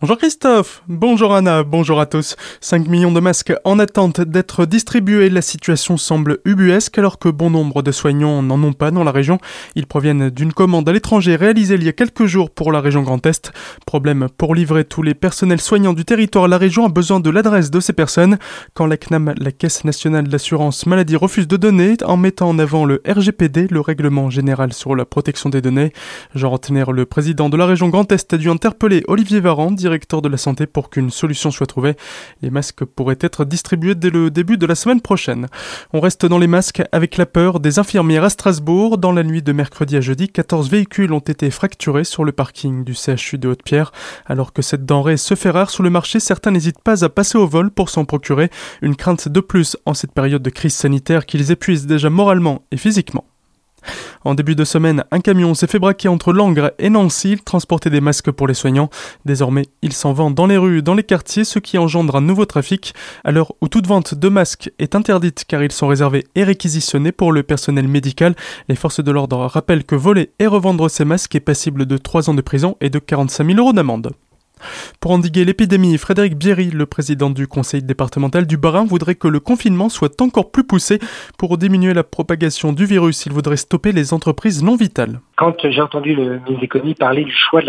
Bonjour Christophe, bonjour Anna, bonjour à tous. 5 millions de masques en attente d'être distribués. La situation semble ubuesque alors que bon nombre de soignants n'en ont pas dans la région. Ils proviennent d'une commande à l'étranger réalisée il y a quelques jours pour la région Grand Est. Problème pour livrer tous les personnels soignants du territoire. La région a besoin de l'adresse de ces personnes. Quand la CNAM, la Caisse nationale d'assurance maladie, refuse de donner en mettant en avant le RGPD, le règlement général sur la protection des données. Jean Rottener, le président de la région Grand Est, a dû interpeller Olivier Varan, directeur de la santé pour qu'une solution soit trouvée. Les masques pourraient être distribués dès le début de la semaine prochaine. On reste dans les masques avec la peur des infirmières à Strasbourg. Dans la nuit de mercredi à jeudi, 14 véhicules ont été fracturés sur le parking du CHU de Haute-Pierre. Alors que cette denrée se fait rare sur le marché, certains n'hésitent pas à passer au vol pour s'en procurer. Une crainte de plus en cette période de crise sanitaire qu'ils épuisent déjà moralement et physiquement. En début de semaine, un camion s'est fait braquer entre Langres et Nancy. Il transportait des masques pour les soignants. Désormais, il s'en vend dans les rues, dans les quartiers, ce qui engendre un nouveau trafic. À l'heure où toute vente de masques est interdite car ils sont réservés et réquisitionnés pour le personnel médical, les forces de l'ordre rappellent que voler et revendre ces masques est passible de 3 ans de prison et de 45 000 euros d'amende. Pour endiguer l'épidémie, Frédéric Bierry, le président du conseil départemental du Bas-Rhin, voudrait que le confinement soit encore plus poussé pour diminuer la propagation du virus. Il voudrait stopper les entreprises non vitales. Quand j'ai entendu le ministre de l'économie parler du choix de la